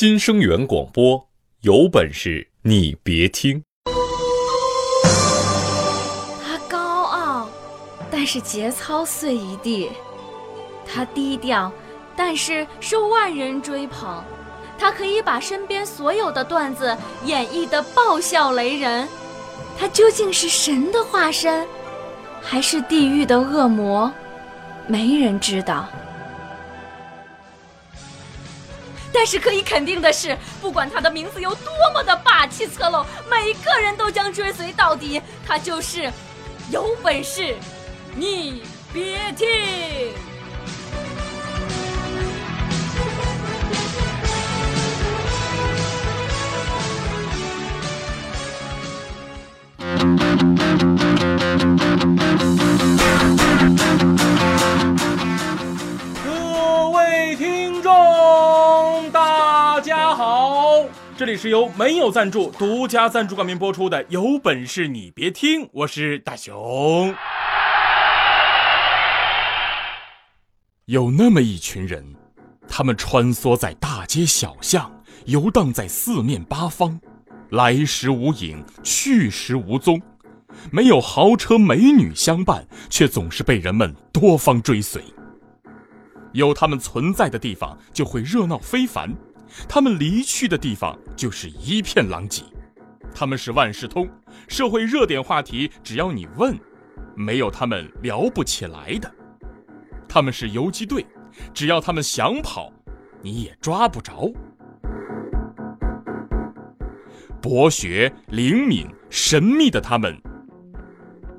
新生源广播，有本事你别听。他高傲，但是节操碎一地；他低调，但是受万人追捧。他可以把身边所有的段子演绎得爆笑雷人。他究竟是神的化身，还是地狱的恶魔？没人知道。但是可以肯定的是，不管他的名字有多么的霸气侧漏，每个人都将追随到底。他就是有本事，你别听。这里是由没有赞助、独家赞助冠名播出的《有本事你别听》，我是大熊。有那么一群人，他们穿梭在大街小巷，游荡在四面八方，来时无影，去时无踪。没有豪车美女相伴，却总是被人们多方追随。有他们存在的地方，就会热闹非凡；他们离去的地方，就是一片狼藉。他们是万事通，社会热点话题，只要你问，没有他们聊不起来的。他们是游击队，只要他们想跑，你也抓不着。博学、灵敏、神秘的他们。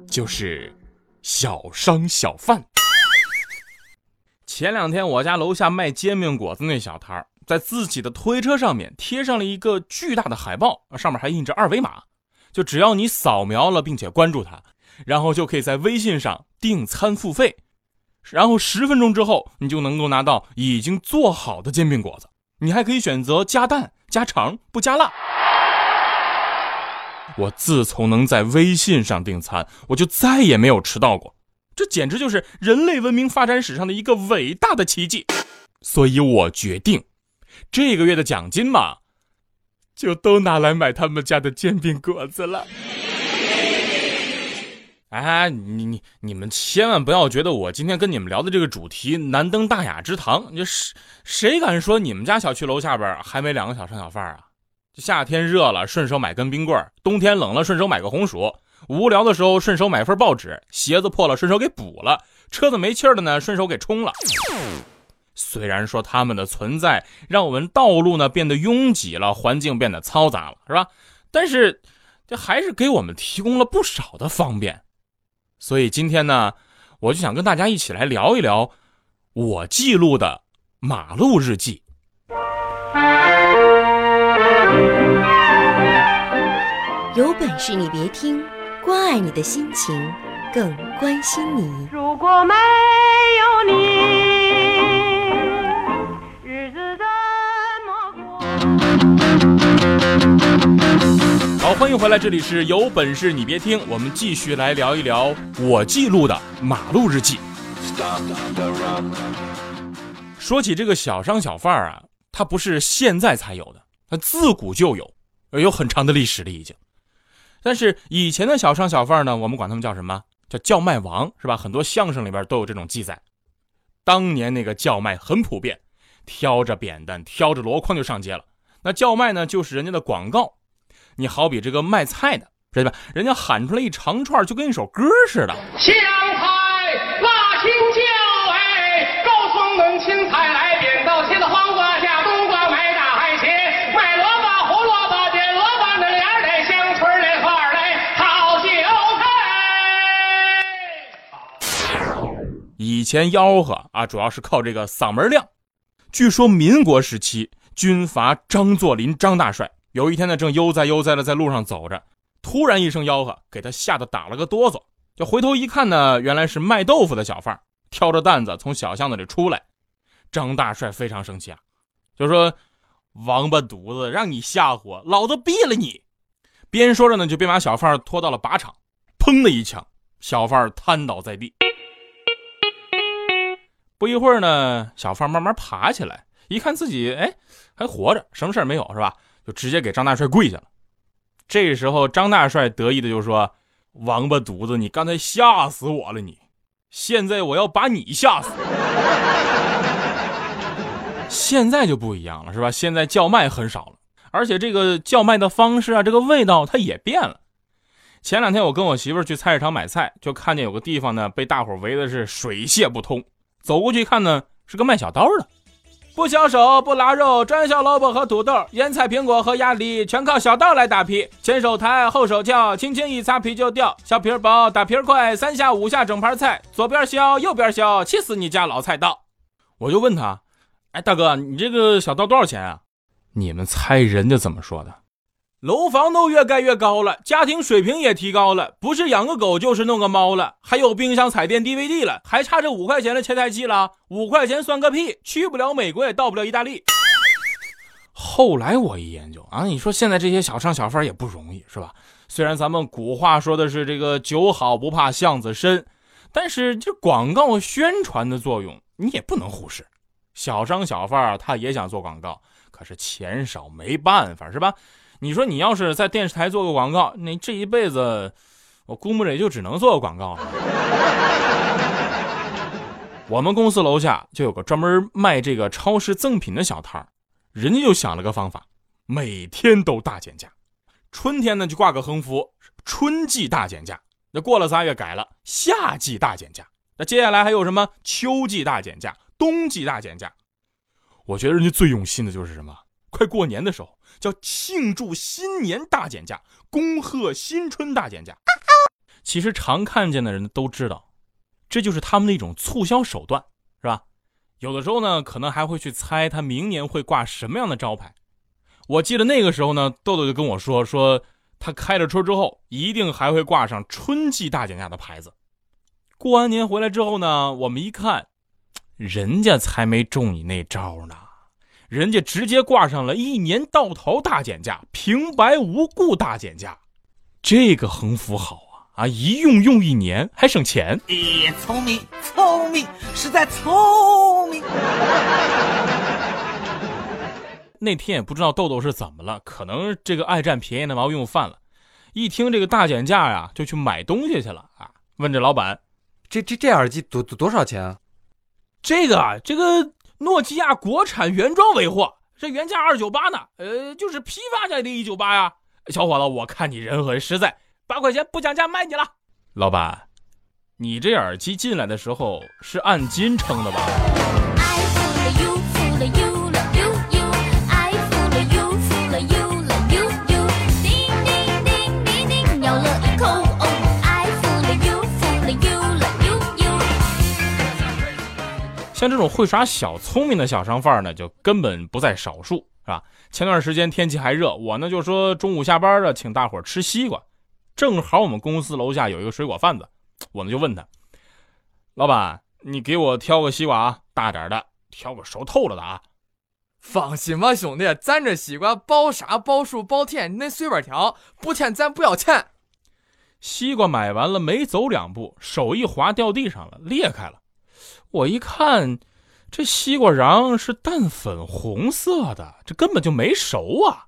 就是小商小贩。前两天我家楼下卖煎饼果子那小摊儿，在自己的推车上面贴上了一个巨大的海报，上面还印着二维码，就只要你扫描了并且关注他，然后就可以在微信上订餐付费，然后十分钟之后你就能够拿到已经做好的煎饼果子，你还可以选择加蛋、加肠、不加辣。我自从能在微信上订餐，我就再也没有迟到过。这简直就是人类文明发展史上的一个伟大的奇迹。所以我决定，这个月的奖金嘛，就都拿来买他们家的煎饼果子了。哎，你你你们千万不要觉得我今天跟你们聊的这个主题难登大雅之堂。你谁谁敢说你们家小区楼下边还没两个小商小贩啊？夏天热了，顺手买根冰棍；冬天冷了，顺手买个红薯；无聊的时候，顺手买份报纸；鞋子破了，顺手给补了；车子没气儿的呢，顺手给充了。虽然说他们的存在让我们道路呢变得拥挤了，环境变得嘈杂了，是吧？但是这还是给我们提供了不少的方便。所以今天呢，我就想跟大家一起来聊一聊我记录的马路日记。有本事你别听，关爱你的心情，更关心你。如果没有你，好，欢迎回来，这里是有本事你别听，我们继续来聊一聊我记录的马路日记。说起这个小商小贩啊，它不是现在才有的，它自古就有，有很长的历史了已经。但是以前的小商小贩呢，我们管他们叫什么？叫叫卖王，是吧？很多相声里边都有这种记载。当年那个叫卖很普遍，挑着扁担、挑着箩筐就上街了。那叫卖呢，就是人家的广告。你好比这个卖菜的，知道吧？人家喊出来一长串，就跟一首歌似的。香菜、辣青椒，哎，高松嫩青菜来扁豆，茄子、黄瓜加冬瓜，买大海茄，卖萝卜、胡萝卜点萝卜嫩芽的香椿的花儿嘞，好韭菜。以前吆喝啊，主要是靠这个嗓门亮。据说民国时期，军阀张作霖张大帅有一天呢，正悠哉悠哉的在路上走着，突然一声吆喝，给他吓得打了个哆嗦。就回头一看呢，原来是卖豆腐的小贩挑着担子从小巷子里出来。张大帅非常生气啊，就说：“王八犊子，让你吓唬老子，毙了你！”边说着呢，就边把小贩拖到了靶场，砰的一枪，小贩瘫倒在地。不一会儿呢，小贩慢慢爬起来，一看自己哎还活着，什么事儿没有是吧？就直接给张大帅跪下了。这时候张大帅得意的就说：“王八犊子，你刚才吓死我了你！现在我要把你吓死。”现在就不一样了是吧？现在叫卖很少了，而且这个叫卖的方式啊，这个味道它也变了。前两天我跟我媳妇去菜市场买菜，就看见有个地方呢被大伙围的是水泄不通。走过去一看呢，是个卖小刀的。不削手，不拉肉，专削萝卜和土豆，腌菜苹果和鸭梨，全靠小刀来打皮。前手抬，后手翘，轻轻一擦皮就掉。削皮儿薄，打皮儿快，三下五下整盘菜，左边削，右边削，气死你家老菜刀！我就问他，哎，大哥，你这个小刀多少钱啊？你们猜人家怎么说的？楼房都越盖越高了，家庭水平也提高了，不是养个狗就是弄个猫了，还有冰箱、彩电、DVD 了，还差这五块钱的切菜器了。五块钱算个屁，去不了美国也到不了意大利。后来我一研究啊，你说现在这些小商小贩也不容易，是吧？虽然咱们古话说的是这个酒好不怕巷子深，但是这广告宣传的作用你也不能忽视。小商小贩他也想做广告，可是钱少没办法，是吧？你说你要是在电视台做个广告，那这一辈子，我估摸着也就只能做个广告了。我们公司楼下就有个专门卖这个超市赠品的小摊儿，人家就想了个方法，每天都大减价。春天呢就挂个横幅，春季大减价。那过了仨月改了，夏季大减价。那接下来还有什么秋季大减价、冬季大减价？我觉得人家最用心的就是什么？快过年的时候。叫庆祝新年大减价，恭贺新春大减价。其实常看见的人都知道，这就是他们的一种促销手段，是吧？有的时候呢，可能还会去猜他明年会挂什么样的招牌。我记得那个时候呢，豆豆就跟我说，说他开了车之后，一定还会挂上春季大减价的牌子。过完年回来之后呢，我们一看，人家才没中你那招呢。人家直接挂上了一年到头大减价，平白无故大减价，这个横幅好啊啊！一用用一年还省钱。咦，聪明，聪明，实在聪明。那天也不知道豆豆是怎么了，可能这个爱占便宜的毛病犯了，一听这个大减价呀，就去买东西去了啊！问这老板，这这这耳机多多多少钱啊？这个这个。诺基亚国产原装尾货，这原价二九八呢，呃，就是批发价的一九八呀。小伙子，我看你人很实在，八块钱不讲价卖你了。老板，你这耳机进来的时候是按斤称的吧？像这种会耍小聪明的小商贩呢，就根本不在少数，是吧？前段时间天气还热，我呢就说中午下班了，请大伙吃西瓜。正好我们公司楼下有一个水果贩子，我呢就问他：“老板，你给我挑个西瓜啊，大点的，挑个熟透了的啊。”放心吧，兄弟，咱这西瓜包沙包熟包甜，你随便挑，不甜咱不要钱。西瓜买完了，没走两步，手一滑掉地上了，裂开了。我一看，这西瓜瓤是淡粉红色的，这根本就没熟啊！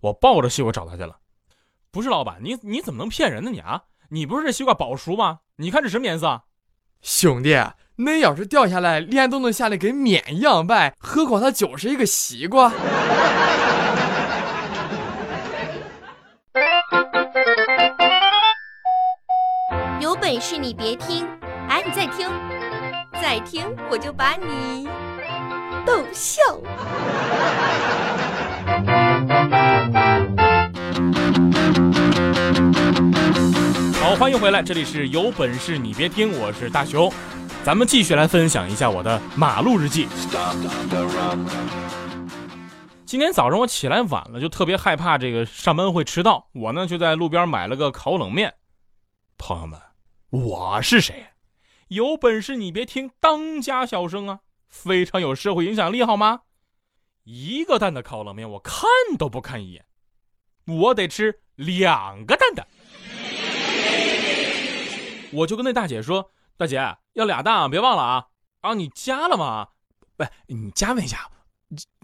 我抱着西瓜找他去了。不是老板，你你怎么能骗人呢？你啊，你不是这西瓜保熟吗？你看这什么颜色？兄弟，那要是掉下来，脸都能下来跟面一样白，何况它就是一个西瓜。有本事你别听，哎，你再听。再听我就把你逗笑。好，欢迎回来，这里是有本事你别听，我是大熊，咱们继续来分享一下我的马路日记。今天早上我起来晚了，就特别害怕这个上班会迟到，我呢就在路边买了个烤冷面。朋友们，我是谁？有本事你别听当家小生啊，非常有社会影响力，好吗？一个蛋的烤冷面我看都不看一眼，我得吃两个蛋的。我就跟那大姐说：“大姐要俩蛋啊，别忘了啊。”啊，你加了吗？不，你加问一下，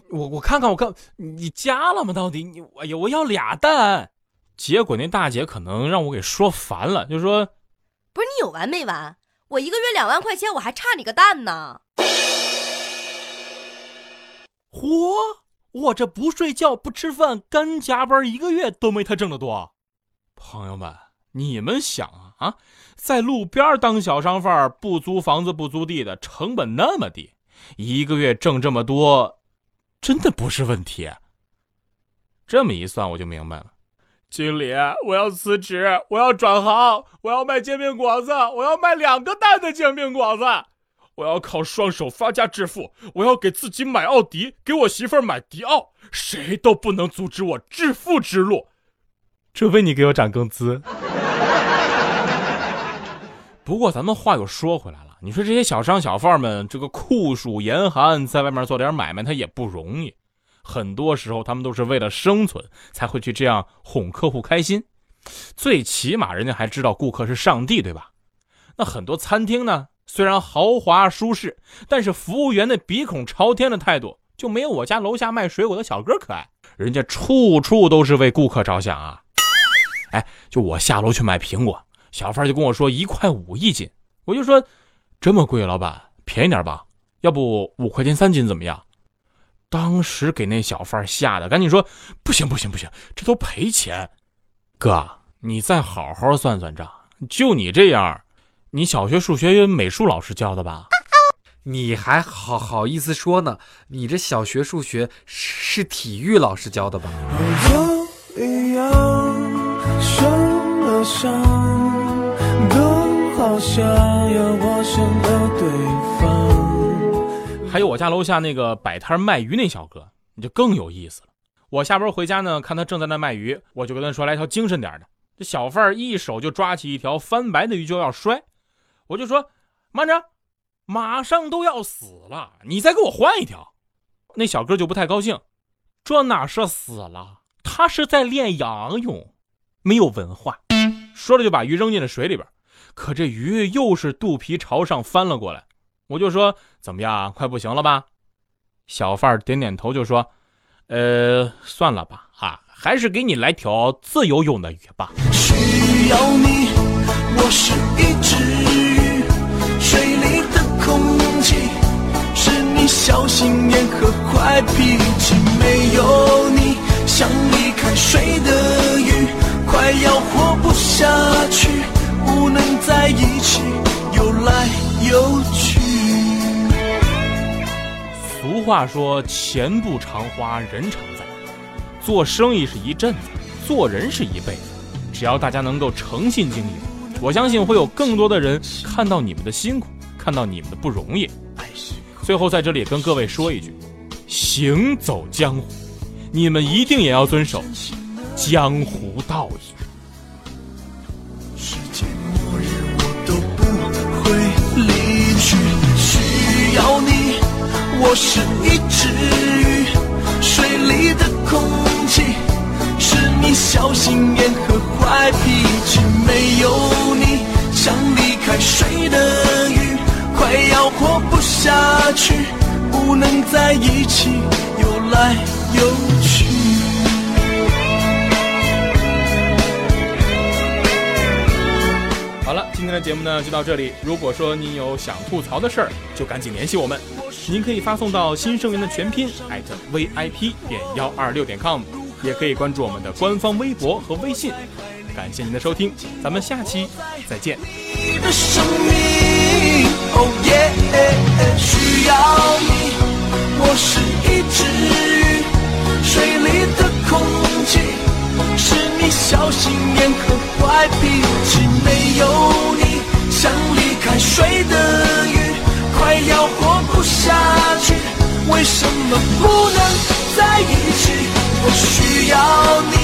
我我看看我看你加了吗？到底你哎呀，我要俩蛋。结果那大姐可能让我给说烦了，就说不是你有完没完？我一个月两万块钱，我还差你个蛋呢。嚯，我这不睡觉不吃饭干加班一个月都没他挣得多。朋友们，你们想啊啊，在路边当小商贩，不租房子不租地的，成本那么低，一个月挣这么多，真的不是问题。这么一算，我就明白了。经理，我要辞职，我要转行，我要卖煎饼果子，我要卖两个蛋的煎饼果子，我要靠双手发家致富，我要给自己买奥迪，给我媳妇儿买迪奥，谁都不能阻止我致富之路，除非你给我涨工资。不过咱们话又说回来了，你说这些小商小贩们，这个酷暑严寒，在外面做点买卖，他也不容易。很多时候，他们都是为了生存才会去这样哄客户开心。最起码，人家还知道顾客是上帝，对吧？那很多餐厅呢，虽然豪华舒适，但是服务员的鼻孔朝天的态度就没有我家楼下卖水果的小哥可爱。人家处处都是为顾客着想啊！哎，就我下楼去买苹果，小贩就跟我说一块五一斤，我就说这么贵，老板便宜点吧，要不五块钱三斤怎么样？当时给那小贩吓得赶紧说：“不行不行不行，这都赔钱。”哥，你再好好算算账。就你这样，你小学数学美术老师教的吧？你还好好意思说呢？你这小学数学是体育老师教的吧？我一样受了伤，都好像要陌生的对方。还有我家楼下那个摆摊卖鱼那小哥，你就更有意思了。我下班回家呢，看他正在那卖鱼，我就跟他说：“来条精神点的。”这小贩一手就抓起一条翻白的鱼就要摔，我就说：“慢着，马上都要死了，你再给我换一条。”那小哥就不太高兴：“这哪是死了？他是在练仰泳，没有文化。”说着就把鱼扔进了水里边，可这鱼又是肚皮朝上翻了过来。我就说怎么样，快不行了吧？小贩点点头，就说：“呃，算了吧，啊，还是给你来条自由泳的鱼吧。”需要你，我是一只鱼，水里的空气是你小心眼和坏脾气。没有你，像离开水的鱼，快要活不下去，不能在一起，游来游去。俗话说：“钱不常花，人常在。”做生意是一阵子，做人是一辈子。只要大家能够诚信经营，我相信会有更多的人看到你们的辛苦，看到你们的不容易。最后，在这里跟各位说一句：行走江湖，你们一定也要遵守江湖道义。世界末日，我都不会离去。我是一只鱼，水里的空气是你小心眼和坏脾气。没有你，像离开水的鱼，快要活不下去，不能在一起游来游去。好了，今天的节目呢就到这里。如果说你有想吐槽的事儿，就赶紧联系我们。您可以发送到新生源的全拼艾特 VIP 点幺二六点 com，也可以关注我们的官方微博和微信。感谢您的收听，咱们下期再见。你的生命，Oh yeah，需要你。我是一只鱼，水里的空气是你小心眼和坏脾气。没有你，像离开水的鱼，要活不下去。为什么不能在一起？我需要你，